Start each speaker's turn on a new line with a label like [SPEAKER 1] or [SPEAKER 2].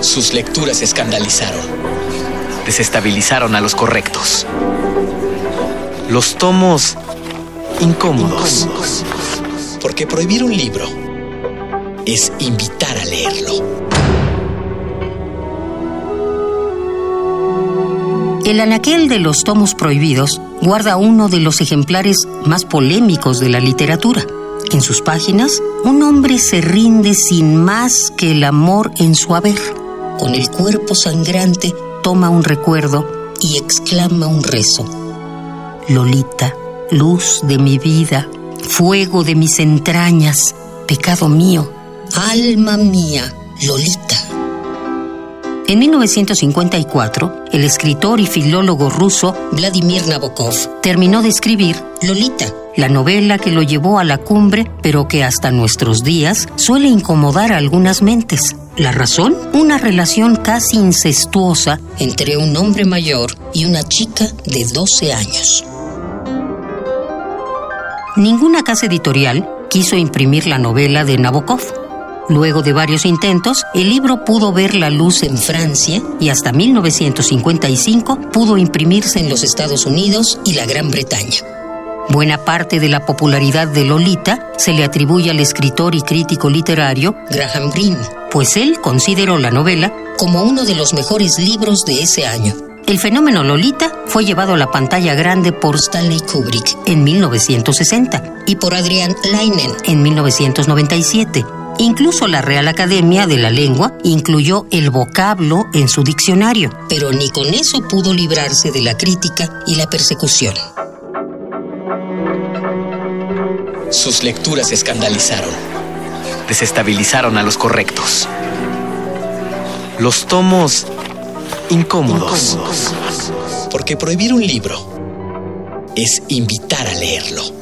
[SPEAKER 1] Sus lecturas escandalizaron.
[SPEAKER 2] Desestabilizaron a los correctos. Los tomos incómodos.
[SPEAKER 1] Porque prohibir un libro es invitar a leerlo.
[SPEAKER 3] El anaquel de los tomos prohibidos guarda uno de los ejemplares más polémicos de la literatura. En sus páginas, un hombre se rinde sin más que el amor en su haber. Con el cuerpo sangrante toma un recuerdo y exclama un rezo. Lolita, luz de mi vida, fuego de mis entrañas, pecado mío, alma mía, Lolita. En 1954, el escritor y filólogo ruso Vladimir Nabokov terminó de escribir Lolita, la novela que lo llevó a la cumbre, pero que hasta nuestros días suele incomodar a algunas mentes. ¿La razón? Una relación casi incestuosa entre un hombre mayor y una chica de 12 años. Ninguna casa editorial quiso imprimir la novela de Nabokov Luego de varios intentos, el libro pudo ver la luz en Francia y hasta 1955 pudo imprimirse en los Estados Unidos y la Gran Bretaña. Buena parte de la popularidad de Lolita se le atribuye al escritor y crítico literario Graham Greene, pues él consideró la novela como uno de los mejores libros de ese año. El fenómeno Lolita fue llevado a la pantalla grande por Stanley Kubrick en 1960 y por Adrian Leinen en 1997 Incluso la Real Academia de la Lengua incluyó el vocablo en su diccionario, pero ni con eso pudo librarse de la crítica y la persecución.
[SPEAKER 1] Sus lecturas escandalizaron.
[SPEAKER 2] Desestabilizaron a los correctos. Los tomos incómodos.
[SPEAKER 1] Porque prohibir un libro es invitar a leerlo.